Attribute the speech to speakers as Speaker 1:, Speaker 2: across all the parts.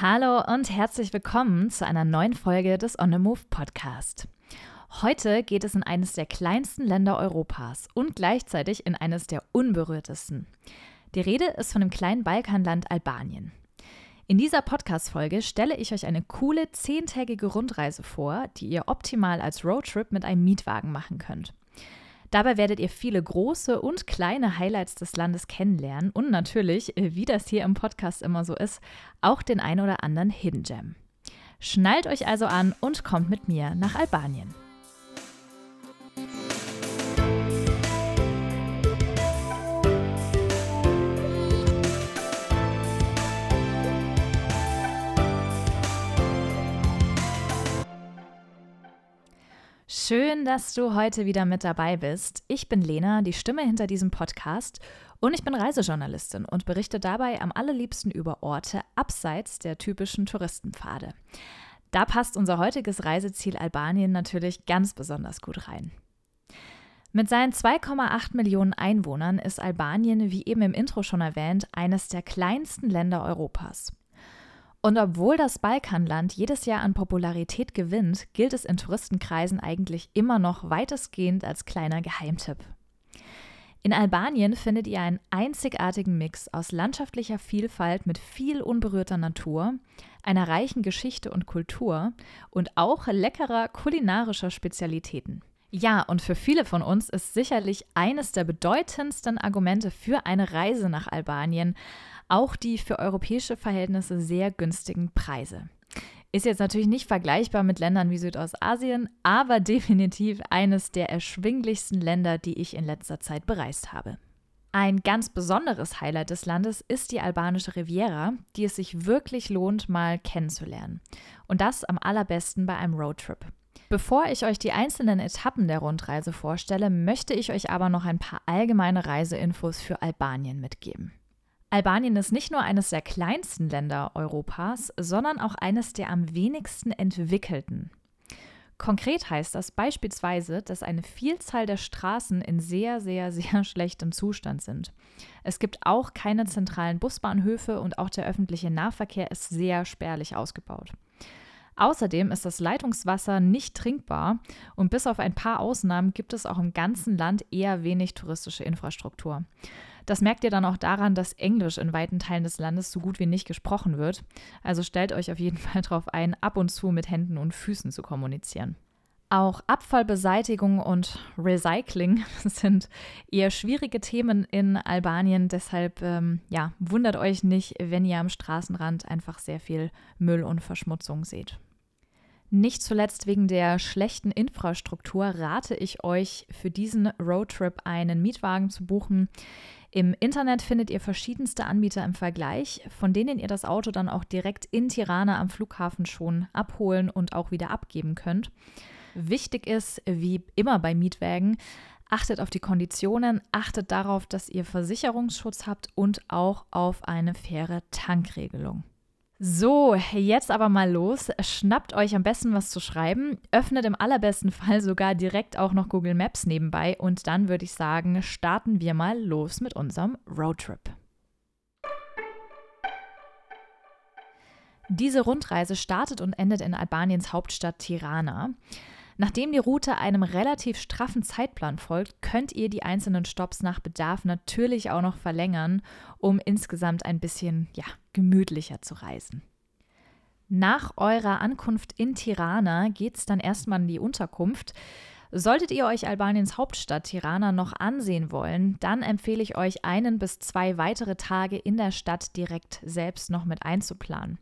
Speaker 1: Hallo und herzlich willkommen zu einer neuen Folge des On the Move Podcast. Heute geht es in eines der kleinsten Länder Europas und gleichzeitig in eines der unberührtesten. Die Rede ist von dem kleinen Balkanland Albanien. In dieser Podcast-Folge stelle ich euch eine coole zehntägige Rundreise vor, die ihr optimal als Roadtrip mit einem Mietwagen machen könnt. Dabei werdet ihr viele große und kleine Highlights des Landes kennenlernen und natürlich, äh, wie das hier im Podcast immer so ist, auch den ein oder anderen Hidden Gem. Schnallt euch also an und kommt mit mir nach Albanien. Schön, dass du heute wieder mit dabei bist. Ich bin Lena, die Stimme hinter diesem Podcast und ich bin Reisejournalistin und berichte dabei am allerliebsten über Orte abseits der typischen Touristenpfade. Da passt unser heutiges Reiseziel Albanien natürlich ganz besonders gut rein. Mit seinen 2,8 Millionen Einwohnern ist Albanien, wie eben im Intro schon erwähnt, eines der kleinsten Länder Europas. Und obwohl das Balkanland jedes Jahr an Popularität gewinnt, gilt es in Touristenkreisen eigentlich immer noch weitestgehend als kleiner Geheimtipp. In Albanien findet ihr einen einzigartigen Mix aus landschaftlicher Vielfalt mit viel unberührter Natur, einer reichen Geschichte und Kultur und auch leckerer kulinarischer Spezialitäten. Ja, und für viele von uns ist sicherlich eines der bedeutendsten Argumente für eine Reise nach Albanien auch die für europäische Verhältnisse sehr günstigen Preise. Ist jetzt natürlich nicht vergleichbar mit Ländern wie Südostasien, aber definitiv eines der erschwinglichsten Länder, die ich in letzter Zeit bereist habe. Ein ganz besonderes Highlight des Landes ist die albanische Riviera, die es sich wirklich lohnt, mal kennenzulernen. Und das am allerbesten bei einem Roadtrip. Bevor ich euch die einzelnen Etappen der Rundreise vorstelle, möchte ich euch aber noch ein paar allgemeine Reiseinfos für Albanien mitgeben. Albanien ist nicht nur eines der kleinsten Länder Europas, sondern auch eines der am wenigsten entwickelten. Konkret heißt das beispielsweise, dass eine Vielzahl der Straßen in sehr, sehr, sehr schlechtem Zustand sind. Es gibt auch keine zentralen Busbahnhöfe und auch der öffentliche Nahverkehr ist sehr spärlich ausgebaut. Außerdem ist das Leitungswasser nicht trinkbar und bis auf ein paar Ausnahmen gibt es auch im ganzen Land eher wenig touristische Infrastruktur. Das merkt ihr dann auch daran, dass Englisch in weiten Teilen des Landes so gut wie nicht gesprochen wird. Also stellt euch auf jeden Fall darauf ein, ab und zu mit Händen und Füßen zu kommunizieren. Auch Abfallbeseitigung und Recycling sind eher schwierige Themen in Albanien. Deshalb ähm, ja, wundert euch nicht, wenn ihr am Straßenrand einfach sehr viel Müll und Verschmutzung seht. Nicht zuletzt wegen der schlechten Infrastruktur rate ich euch für diesen Roadtrip einen Mietwagen zu buchen. Im Internet findet ihr verschiedenste Anbieter im Vergleich, von denen ihr das Auto dann auch direkt in Tirana am Flughafen schon abholen und auch wieder abgeben könnt. Wichtig ist, wie immer bei Mietwagen, achtet auf die Konditionen, achtet darauf, dass ihr Versicherungsschutz habt und auch auf eine faire Tankregelung. So, jetzt aber mal los. Schnappt euch am besten was zu schreiben, öffnet im allerbesten Fall sogar direkt auch noch Google Maps nebenbei und dann würde ich sagen, starten wir mal los mit unserem Roadtrip. Diese Rundreise startet und endet in Albaniens Hauptstadt Tirana. Nachdem die Route einem relativ straffen Zeitplan folgt, könnt ihr die einzelnen Stops nach Bedarf natürlich auch noch verlängern, um insgesamt ein bisschen ja, gemütlicher zu reisen. Nach eurer Ankunft in Tirana geht es dann erstmal in die Unterkunft. Solltet ihr euch Albaniens Hauptstadt Tirana noch ansehen wollen, dann empfehle ich euch, einen bis zwei weitere Tage in der Stadt direkt selbst noch mit einzuplanen.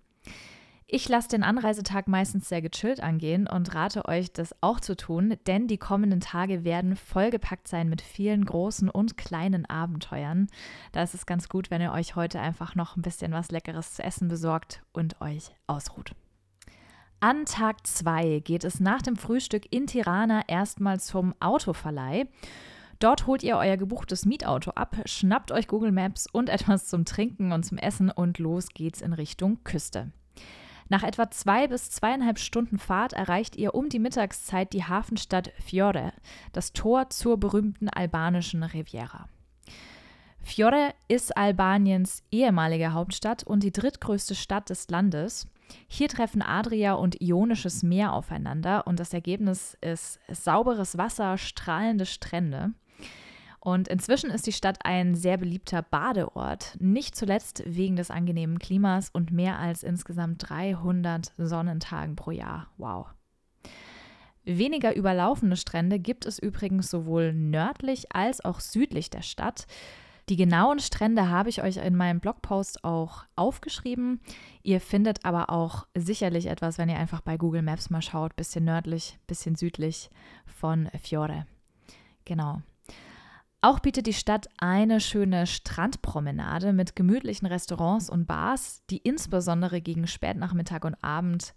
Speaker 1: Ich lasse den Anreisetag meistens sehr gechillt angehen und rate euch, das auch zu tun, denn die kommenden Tage werden vollgepackt sein mit vielen großen und kleinen Abenteuern. Da ist es ganz gut, wenn ihr euch heute einfach noch ein bisschen was Leckeres zu essen besorgt und euch ausruht. An Tag 2 geht es nach dem Frühstück in Tirana erstmal zum Autoverleih. Dort holt ihr euer gebuchtes Mietauto ab, schnappt euch Google Maps und etwas zum Trinken und zum Essen und los geht's in Richtung Küste. Nach etwa zwei bis zweieinhalb Stunden Fahrt erreicht ihr um die Mittagszeit die Hafenstadt Fiore, das Tor zur berühmten albanischen Riviera. Fiore ist Albaniens ehemalige Hauptstadt und die drittgrößte Stadt des Landes. Hier treffen Adria und Ionisches Meer aufeinander und das Ergebnis ist sauberes Wasser, strahlende Strände. Und inzwischen ist die Stadt ein sehr beliebter Badeort, nicht zuletzt wegen des angenehmen Klimas und mehr als insgesamt 300 Sonnentagen pro Jahr. Wow. Weniger überlaufene Strände gibt es übrigens sowohl nördlich als auch südlich der Stadt. Die genauen Strände habe ich euch in meinem Blogpost auch aufgeschrieben. Ihr findet aber auch sicherlich etwas, wenn ihr einfach bei Google Maps mal schaut, bisschen nördlich, bisschen südlich von Fiore. Genau. Auch bietet die Stadt eine schöne Strandpromenade mit gemütlichen Restaurants und Bars, die insbesondere gegen Spätnachmittag und Abend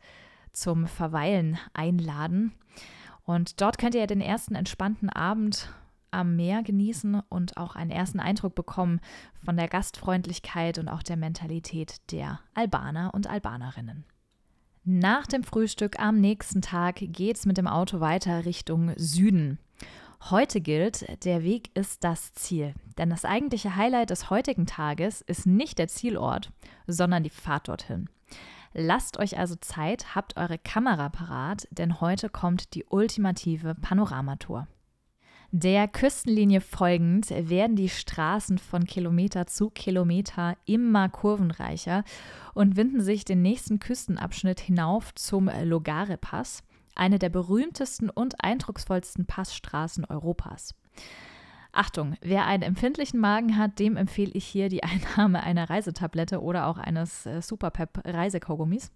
Speaker 1: zum Verweilen einladen. Und dort könnt ihr den ersten entspannten Abend am Meer genießen und auch einen ersten Eindruck bekommen von der Gastfreundlichkeit und auch der Mentalität der Albaner und Albanerinnen. Nach dem Frühstück am nächsten Tag geht es mit dem Auto weiter Richtung Süden. Heute gilt, der Weg ist das Ziel. Denn das eigentliche Highlight des heutigen Tages ist nicht der Zielort, sondern die Fahrt dorthin. Lasst euch also Zeit, habt eure Kamera parat, denn heute kommt die ultimative Panoramatour. Der Küstenlinie folgend werden die Straßen von Kilometer zu Kilometer immer kurvenreicher und winden sich den nächsten Küstenabschnitt hinauf zum Logare-Pass eine der berühmtesten und eindrucksvollsten Passstraßen Europas. Achtung, wer einen empfindlichen Magen hat, dem empfehle ich hier die Einnahme einer Reisetablette oder auch eines äh, Superpep Reisekaugummis.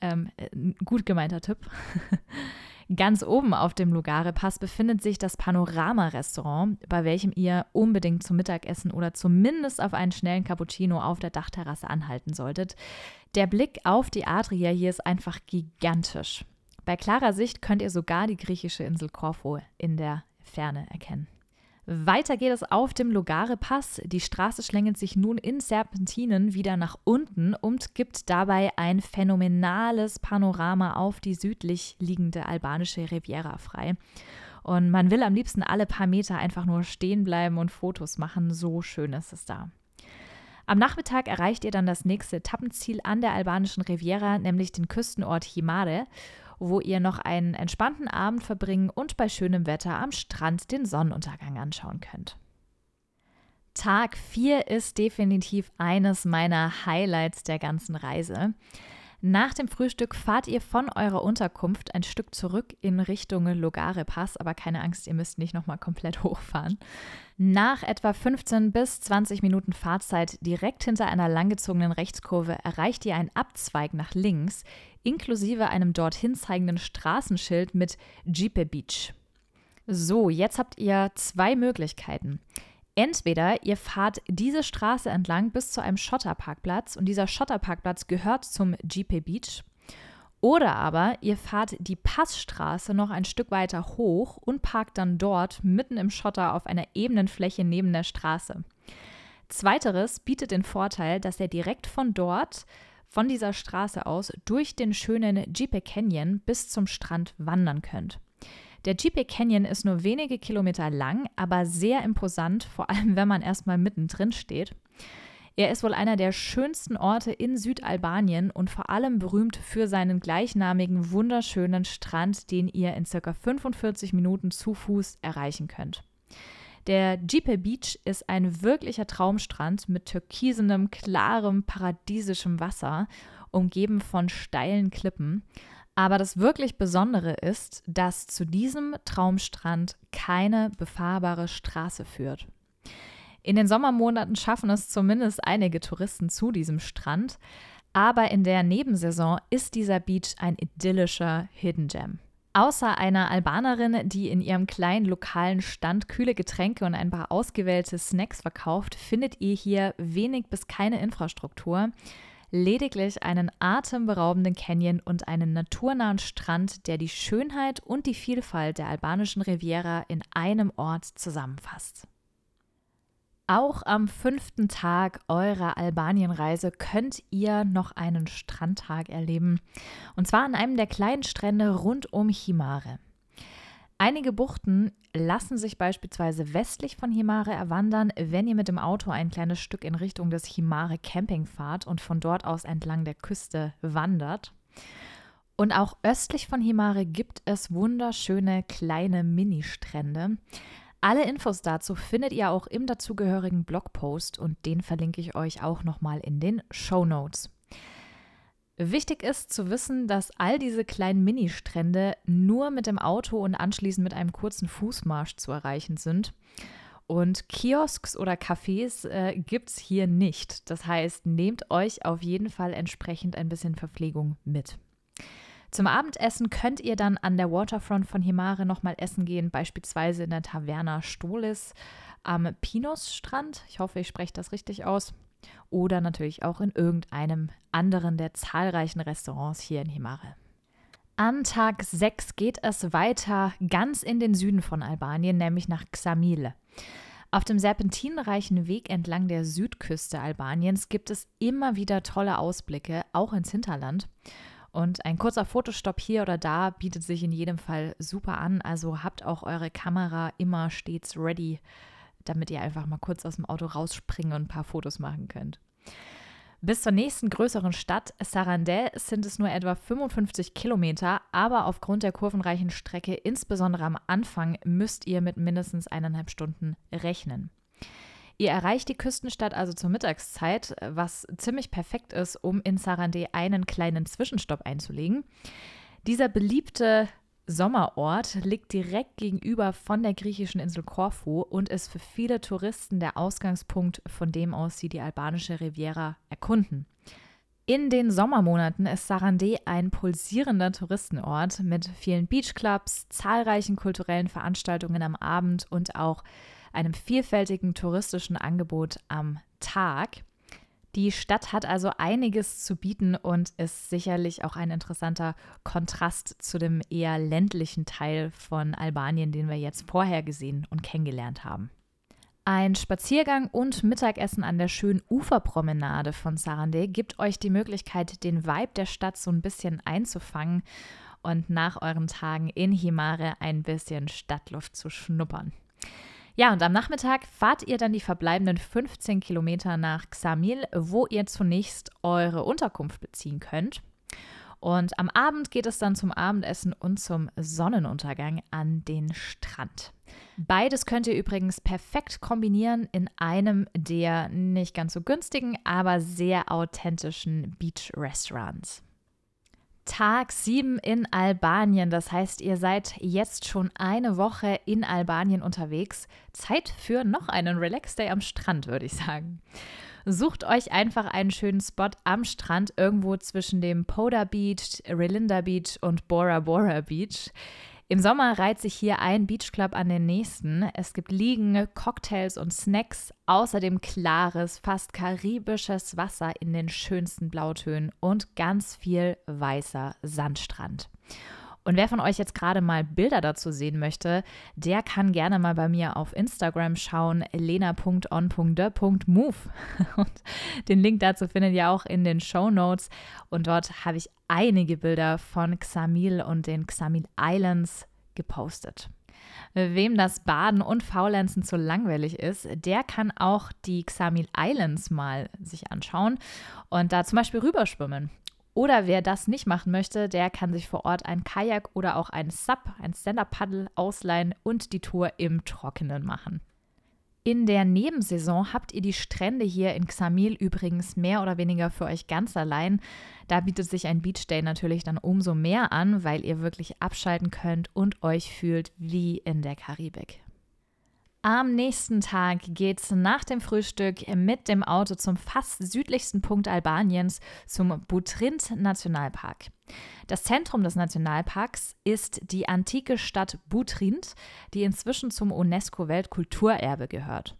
Speaker 1: Ähm, äh, gut gemeinter Tipp. Ganz oben auf dem Lugare Pass befindet sich das Panorama-Restaurant, bei welchem ihr unbedingt zum Mittagessen oder zumindest auf einen schnellen Cappuccino auf der Dachterrasse anhalten solltet. Der Blick auf die Adria hier ist einfach gigantisch. Bei klarer Sicht könnt ihr sogar die griechische Insel Korfu in der Ferne erkennen. Weiter geht es auf dem Logare-Pass. Die Straße schlängelt sich nun in Serpentinen wieder nach unten und gibt dabei ein phänomenales Panorama auf die südlich liegende albanische Riviera frei. Und man will am liebsten alle paar Meter einfach nur stehen bleiben und Fotos machen. So schön ist es da. Am Nachmittag erreicht ihr dann das nächste Etappenziel an der albanischen Riviera, nämlich den Küstenort Himare wo ihr noch einen entspannten Abend verbringen und bei schönem Wetter am Strand den Sonnenuntergang anschauen könnt. Tag 4 ist definitiv eines meiner Highlights der ganzen Reise. Nach dem Frühstück fahrt ihr von eurer Unterkunft ein Stück zurück in Richtung Logare Pass, aber keine Angst, ihr müsst nicht nochmal komplett hochfahren. Nach etwa 15 bis 20 Minuten Fahrzeit direkt hinter einer langgezogenen Rechtskurve erreicht ihr einen Abzweig nach links, inklusive einem dorthin zeigenden Straßenschild mit Jeepe Beach. So, jetzt habt ihr zwei Möglichkeiten. Entweder ihr fahrt diese Straße entlang bis zu einem Schotterparkplatz und dieser Schotterparkplatz gehört zum GP Beach. Oder aber ihr fahrt die Passstraße noch ein Stück weiter hoch und parkt dann dort mitten im Schotter auf einer ebenen Fläche neben der Straße. Zweiteres bietet den Vorteil, dass ihr direkt von dort, von dieser Straße aus, durch den schönen Jeep Canyon bis zum Strand wandern könnt. Der GP Canyon ist nur wenige Kilometer lang, aber sehr imposant, vor allem wenn man erstmal mittendrin steht. Er ist wohl einer der schönsten Orte in Südalbanien und vor allem berühmt für seinen gleichnamigen, wunderschönen Strand, den ihr in circa 45 Minuten zu Fuß erreichen könnt. Der Jeepe Beach ist ein wirklicher Traumstrand mit türkisenem, klarem, paradiesischem Wasser, umgeben von steilen Klippen. Aber das wirklich Besondere ist, dass zu diesem Traumstrand keine befahrbare Straße führt. In den Sommermonaten schaffen es zumindest einige Touristen zu diesem Strand, aber in der Nebensaison ist dieser Beach ein idyllischer Hidden Gem. Außer einer Albanerin, die in ihrem kleinen lokalen Stand kühle Getränke und ein paar ausgewählte Snacks verkauft, findet ihr hier wenig bis keine Infrastruktur lediglich einen atemberaubenden Canyon und einen naturnahen Strand, der die Schönheit und die Vielfalt der albanischen Riviera in einem Ort zusammenfasst. Auch am fünften Tag eurer Albanienreise könnt ihr noch einen Strandtag erleben. Und zwar an einem der kleinen Strände rund um Himare. Einige Buchten lassen sich beispielsweise westlich von Himare erwandern, wenn ihr mit dem Auto ein kleines Stück in Richtung des Himare Camping fahrt und von dort aus entlang der Küste wandert. Und auch östlich von Himare gibt es wunderschöne kleine Ministrände. Alle Infos dazu findet ihr auch im dazugehörigen Blogpost und den verlinke ich euch auch nochmal in den Show Notes. Wichtig ist zu wissen, dass all diese kleinen Ministrände nur mit dem Auto und anschließend mit einem kurzen Fußmarsch zu erreichen sind. Und Kiosks oder Cafés äh, gibt es hier nicht. Das heißt, nehmt euch auf jeden Fall entsprechend ein bisschen Verpflegung mit. Zum Abendessen könnt ihr dann an der Waterfront von Himare nochmal essen gehen, beispielsweise in der Taverna Stolis am Pinos-Strand. Ich hoffe, ich spreche das richtig aus oder natürlich auch in irgendeinem anderen der zahlreichen Restaurants hier in Himare. An Tag 6 geht es weiter ganz in den Süden von Albanien, nämlich nach Xamil. Auf dem serpentinenreichen Weg entlang der Südküste Albaniens gibt es immer wieder tolle Ausblicke, auch ins Hinterland. Und ein kurzer Fotostopp hier oder da bietet sich in jedem Fall super an. Also habt auch eure Kamera immer stets ready damit ihr einfach mal kurz aus dem Auto rausspringen und ein paar Fotos machen könnt. Bis zur nächsten größeren Stadt, Sarandel, sind es nur etwa 55 Kilometer, aber aufgrund der kurvenreichen Strecke, insbesondere am Anfang, müsst ihr mit mindestens eineinhalb Stunden rechnen. Ihr erreicht die Küstenstadt also zur Mittagszeit, was ziemlich perfekt ist, um in Sarandé einen kleinen Zwischenstopp einzulegen. Dieser beliebte Sommerort liegt direkt gegenüber von der griechischen Insel Korfu und ist für viele Touristen der Ausgangspunkt, von dem aus sie die albanische Riviera erkunden. In den Sommermonaten ist Sarandé ein pulsierender Touristenort mit vielen Beachclubs, zahlreichen kulturellen Veranstaltungen am Abend und auch einem vielfältigen touristischen Angebot am Tag. Die Stadt hat also einiges zu bieten und ist sicherlich auch ein interessanter Kontrast zu dem eher ländlichen Teil von Albanien, den wir jetzt vorher gesehen und kennengelernt haben. Ein Spaziergang und Mittagessen an der schönen Uferpromenade von Sarandé gibt euch die Möglichkeit, den Vibe der Stadt so ein bisschen einzufangen und nach euren Tagen in Himare ein bisschen Stadtluft zu schnuppern. Ja, und am Nachmittag fahrt ihr dann die verbleibenden 15 Kilometer nach Xamil, wo ihr zunächst eure Unterkunft beziehen könnt. Und am Abend geht es dann zum Abendessen und zum Sonnenuntergang an den Strand. Beides könnt ihr übrigens perfekt kombinieren in einem der nicht ganz so günstigen, aber sehr authentischen Beach-Restaurants. Tag 7 in Albanien. Das heißt, ihr seid jetzt schon eine Woche in Albanien unterwegs. Zeit für noch einen Relax Day am Strand, würde ich sagen. Sucht euch einfach einen schönen Spot am Strand, irgendwo zwischen dem Poda Beach, Relinda Beach und Bora Bora Beach. Im Sommer reiht sich hier ein Beachclub an den nächsten. Es gibt Liegen, Cocktails und Snacks, außerdem klares, fast karibisches Wasser in den schönsten Blautönen und ganz viel weißer Sandstrand. Und wer von euch jetzt gerade mal Bilder dazu sehen möchte, der kann gerne mal bei mir auf Instagram schauen, lena.on.de.move. Und den Link dazu findet ihr auch in den Show Notes. Und dort habe ich einige Bilder von Xamil und den Xamil Islands gepostet. Wem das Baden und Faulenzen zu langweilig ist, der kann auch die Xamil Islands mal sich anschauen und da zum Beispiel rüberschwimmen. Oder wer das nicht machen möchte, der kann sich vor Ort ein Kajak oder auch ein Sub, ein Stand-Up-Paddle ausleihen und die Tour im Trockenen machen. In der Nebensaison habt ihr die Strände hier in Xamil übrigens mehr oder weniger für euch ganz allein. Da bietet sich ein Beachday natürlich dann umso mehr an, weil ihr wirklich abschalten könnt und euch fühlt wie in der Karibik. Am nächsten Tag geht's nach dem Frühstück mit dem Auto zum fast südlichsten Punkt Albaniens, zum Butrint Nationalpark. Das Zentrum des Nationalparks ist die antike Stadt Butrint, die inzwischen zum UNESCO-Weltkulturerbe gehört.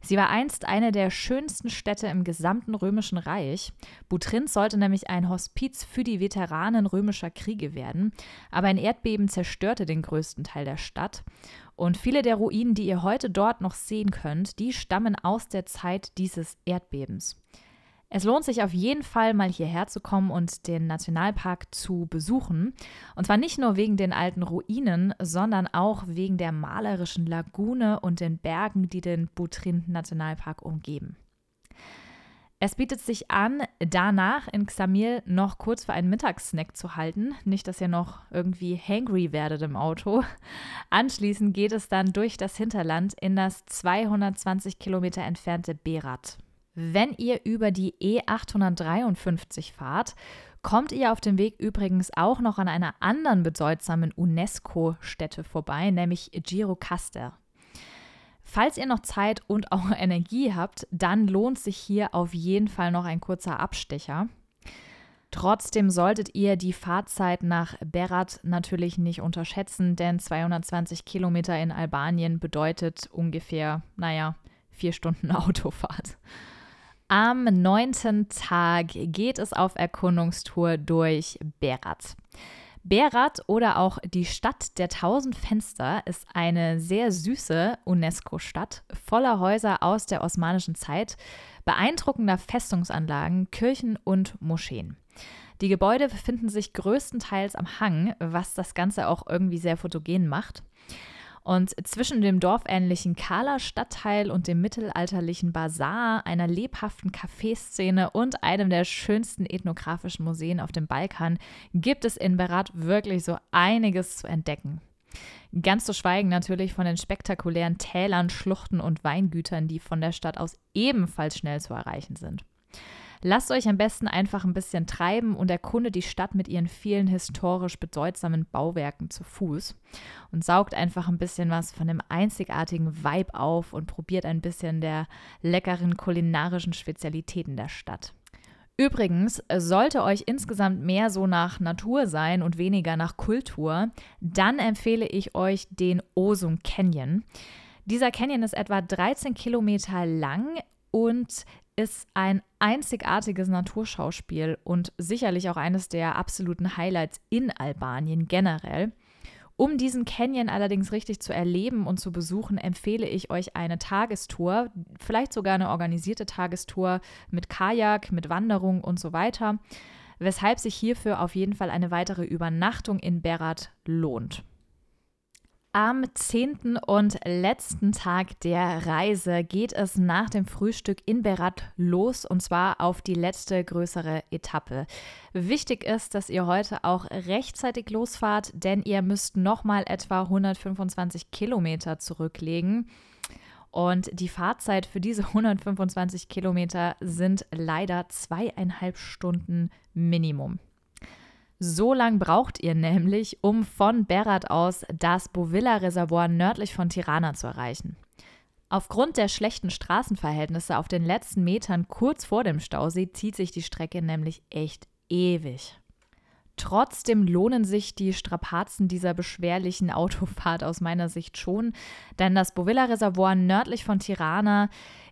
Speaker 1: Sie war einst eine der schönsten Städte im gesamten Römischen Reich. Butrint sollte nämlich ein Hospiz für die Veteranen römischer Kriege werden, aber ein Erdbeben zerstörte den größten Teil der Stadt und viele der Ruinen, die ihr heute dort noch sehen könnt, die stammen aus der Zeit dieses Erdbebens. Es lohnt sich auf jeden Fall mal hierher zu kommen und den Nationalpark zu besuchen. Und zwar nicht nur wegen den alten Ruinen, sondern auch wegen der malerischen Lagune und den Bergen, die den Butrind Nationalpark umgeben. Es bietet sich an, danach in Xamil noch kurz für einen Mittagssnack zu halten. Nicht, dass ihr noch irgendwie hangry werdet im Auto. Anschließend geht es dann durch das Hinterland in das 220 Kilometer entfernte Berat. Wenn ihr über die E853 fahrt, kommt ihr auf dem Weg übrigens auch noch an einer anderen bedeutsamen UNESCO-Stätte vorbei, nämlich Girocaster. Falls ihr noch Zeit und auch Energie habt, dann lohnt sich hier auf jeden Fall noch ein kurzer Abstecher. Trotzdem solltet ihr die Fahrzeit nach Berat natürlich nicht unterschätzen, denn 220 Kilometer in Albanien bedeutet ungefähr, naja, vier Stunden Autofahrt. Am neunten Tag geht es auf Erkundungstour durch Berat. Berat oder auch die Stadt der tausend Fenster ist eine sehr süße UNESCO-Stadt voller Häuser aus der osmanischen Zeit, beeindruckender Festungsanlagen, Kirchen und Moscheen. Die Gebäude befinden sich größtenteils am Hang, was das Ganze auch irgendwie sehr fotogen macht. Und zwischen dem dorfähnlichen Kala Stadtteil und dem mittelalterlichen Bazar, einer lebhaften Kaffeeszene und einem der schönsten ethnografischen Museen auf dem Balkan gibt es in Berat wirklich so einiges zu entdecken. Ganz zu schweigen natürlich von den spektakulären Tälern, Schluchten und Weingütern, die von der Stadt aus ebenfalls schnell zu erreichen sind. Lasst euch am besten einfach ein bisschen treiben und erkundet die Stadt mit ihren vielen historisch bedeutsamen Bauwerken zu Fuß und saugt einfach ein bisschen was von dem einzigartigen Vibe auf und probiert ein bisschen der leckeren kulinarischen Spezialitäten der Stadt. Übrigens, sollte euch insgesamt mehr so nach Natur sein und weniger nach Kultur, dann empfehle ich euch den Osum Canyon. Dieser Canyon ist etwa 13 Kilometer lang und ist ein einzigartiges Naturschauspiel und sicherlich auch eines der absoluten Highlights in Albanien generell. Um diesen Canyon allerdings richtig zu erleben und zu besuchen, empfehle ich euch eine Tagestour, vielleicht sogar eine organisierte Tagestour mit Kajak, mit Wanderung und so weiter, weshalb sich hierfür auf jeden Fall eine weitere Übernachtung in Berat lohnt. Am zehnten und letzten Tag der Reise geht es nach dem Frühstück in Berat los und zwar auf die letzte größere Etappe. Wichtig ist, dass ihr heute auch rechtzeitig losfahrt, denn ihr müsst nochmal etwa 125 Kilometer zurücklegen. Und die Fahrzeit für diese 125 Kilometer sind leider zweieinhalb Stunden Minimum. So lang braucht ihr nämlich, um von Berat aus das Bovilla-Reservoir nördlich von Tirana zu erreichen. Aufgrund der schlechten Straßenverhältnisse auf den letzten Metern kurz vor dem Stausee zieht sich die Strecke nämlich echt ewig. Trotzdem lohnen sich die Strapazen dieser beschwerlichen Autofahrt aus meiner Sicht schon, denn das Bovilla-Reservoir nördlich von Tirana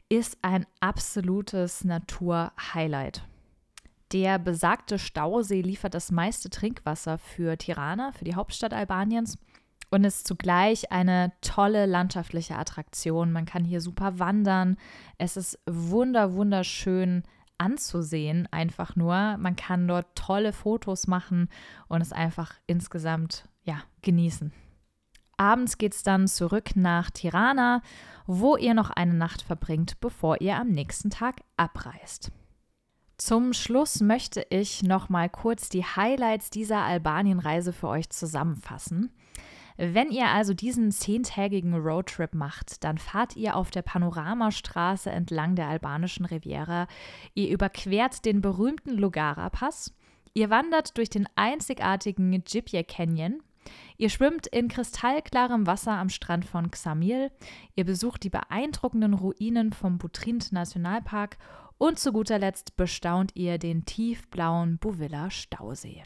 Speaker 1: ist ein absolutes Naturhighlight. Der besagte Stausee liefert das meiste Trinkwasser für Tirana, für die Hauptstadt Albaniens und ist zugleich eine tolle landschaftliche Attraktion. Man kann hier super wandern. Es ist wunder wunderschön anzusehen, einfach nur. Man kann dort tolle Fotos machen und es einfach insgesamt ja, genießen. Abends geht es dann zurück nach Tirana, wo ihr noch eine Nacht verbringt, bevor ihr am nächsten Tag abreist. Zum Schluss möchte ich noch mal kurz die Highlights dieser Albanienreise für euch zusammenfassen. Wenn ihr also diesen zehntägigen Roadtrip macht, dann fahrt ihr auf der Panoramastraße entlang der albanischen Riviera. Ihr überquert den berühmten Lugara-Pass. Ihr wandert durch den einzigartigen Gipje Canyon. Ihr schwimmt in kristallklarem Wasser am Strand von Xamil. Ihr besucht die beeindruckenden Ruinen vom Butrint Nationalpark und zu guter Letzt bestaunt ihr den tiefblauen Buvilla Stausee.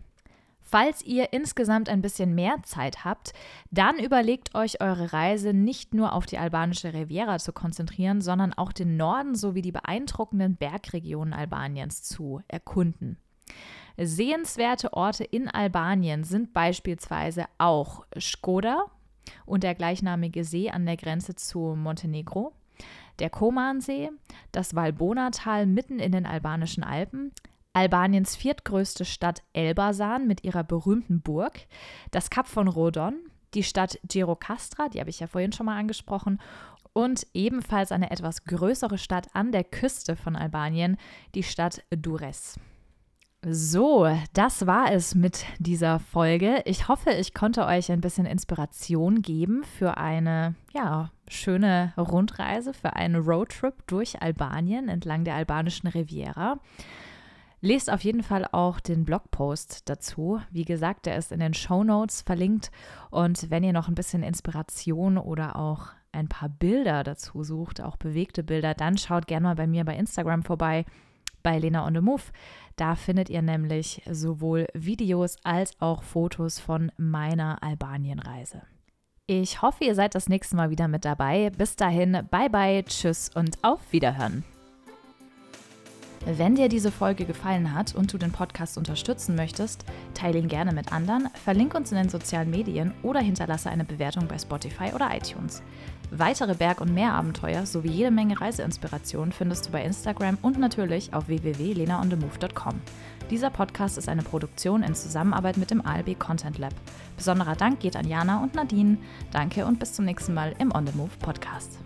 Speaker 1: Falls ihr insgesamt ein bisschen mehr Zeit habt, dann überlegt euch eure Reise nicht nur auf die albanische Riviera zu konzentrieren, sondern auch den Norden sowie die beeindruckenden Bergregionen Albaniens zu erkunden. Sehenswerte Orte in Albanien sind beispielsweise auch Skoda und der gleichnamige See an der Grenze zu Montenegro, der Komansee, das Valbona-Tal mitten in den albanischen Alpen, Albaniens viertgrößte Stadt Elbasan mit ihrer berühmten Burg, das Kap von Rodon, die Stadt Girokastra, die habe ich ja vorhin schon mal angesprochen, und ebenfalls eine etwas größere Stadt an der Küste von Albanien, die Stadt Dures. So, das war es mit dieser Folge. Ich hoffe, ich konnte euch ein bisschen Inspiration geben für eine, ja, schöne Rundreise, für einen Roadtrip durch Albanien entlang der albanischen Riviera. Lest auf jeden Fall auch den Blogpost dazu. Wie gesagt, der ist in den Show Notes verlinkt. Und wenn ihr noch ein bisschen Inspiration oder auch ein paar Bilder dazu sucht, auch bewegte Bilder, dann schaut gerne mal bei mir bei Instagram vorbei bei Lena on the Move. Da findet ihr nämlich sowohl Videos als auch Fotos von meiner Albanienreise. Ich hoffe, ihr seid das nächste Mal wieder mit dabei. Bis dahin, bye bye, tschüss und auf Wiederhören. Wenn dir diese Folge gefallen hat und du den Podcast unterstützen möchtest, teile ihn gerne mit anderen, verlinke uns in den sozialen Medien oder hinterlasse eine Bewertung bei Spotify oder iTunes. Weitere Berg- und Meerabenteuer sowie jede Menge Reiseinspirationen findest du bei Instagram und natürlich auf www.lenaonthemove.com. Dieser Podcast ist eine Produktion in Zusammenarbeit mit dem ALB Content Lab. Besonderer Dank geht an Jana und Nadine. Danke und bis zum nächsten Mal im On the Move Podcast.